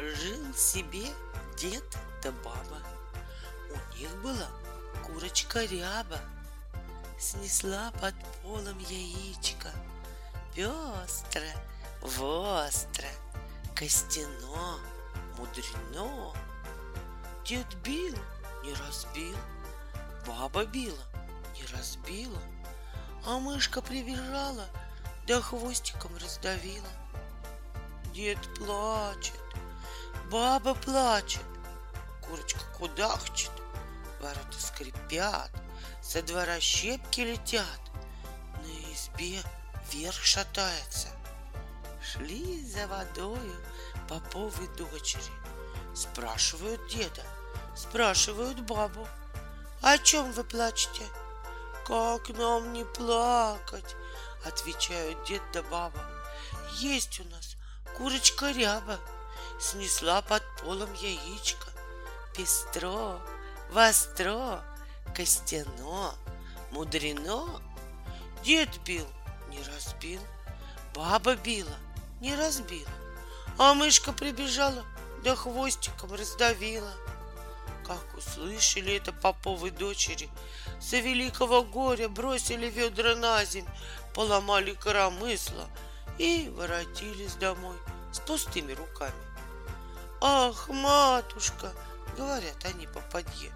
Жил себе дед да баба. У них была курочка ряба. Снесла под полом яичко. Пестро, востро, костяно, мудрено. Дед бил, не разбил, баба била, не разбила, а мышка прибежала, да хвостиком раздавила. Дед плачет, баба плачет, курочка кудахчет, ворота скрипят, со двора щепки летят, на избе вверх шатается. Шли за водою поповы дочери, спрашивают деда, спрашивают бабу, о чем вы плачете? Как нам не плакать? Отвечают дед да баба. Есть у нас курочка ряба, снесла под полом яичко. Пестро, востро, костяно, мудрено. Дед бил, не разбил, баба била, не разбила, а мышка прибежала, да хвостиком раздавила. Как услышали это поповы дочери, за великого горя бросили ведра на земь, поломали коромысла и воротились домой с пустыми руками. Ах, матушка, говорят они попадье,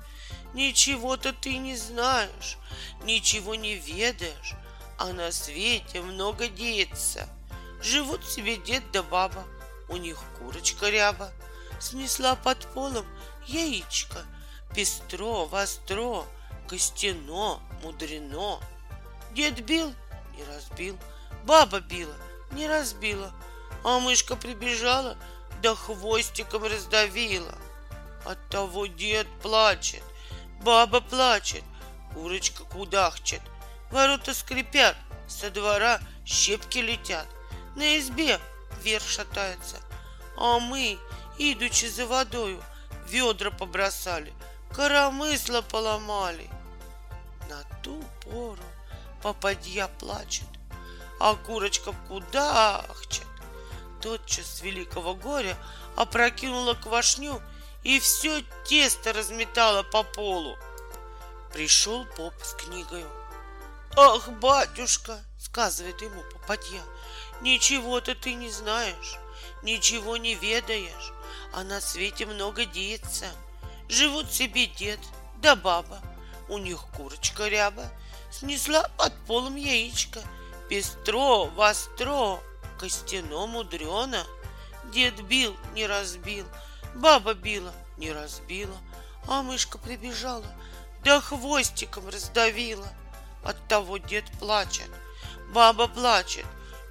ничего-то ты не знаешь, ничего не ведаешь, а на свете много деется. Живут себе дед да баба, у них курочка ряба, снесла под полом яичко, пестро, востро, костяно, мудрено. Дед бил, не разбил, баба била, не разбила, а мышка прибежала, да хвостиком раздавила. Оттого дед плачет, баба плачет, курочка кудахчет, ворота скрипят, со двора щепки летят, на избе вверх шатается, а мы, идучи за водою, ведра побросали, коромысла поломали. На ту пору попадья плачет, а курочка кудахчет. Тотчас с великого горя опрокинула квашню и все тесто разметала по полу. Пришел поп с книгою. Ах, батюшка, сказывает ему попадья, ничего-то ты не знаешь, ничего не ведаешь, а на свете много деется. Живут себе дед да баба, у них курочка ряба, снесла под полом яичко, пестро, востро, костяно мудрено. Дед бил, не разбил, баба била, не разбила, а мышка прибежала, да хвостиком раздавила. Оттого дед плачет, баба плачет,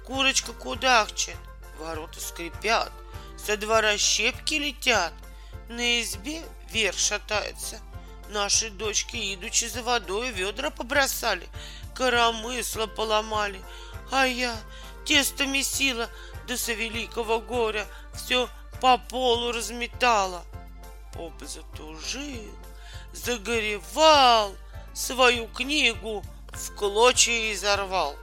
курочка кудахчет, ворота скрипят, со двора щепки летят, на избе вверх шатается. Наши дочки, идучи за водой, ведра побросали, коромысла поломали, а я тесто месила, да со великого горя все по полу разметала. Поп затужил, загоревал, свою книгу в клочья изорвал.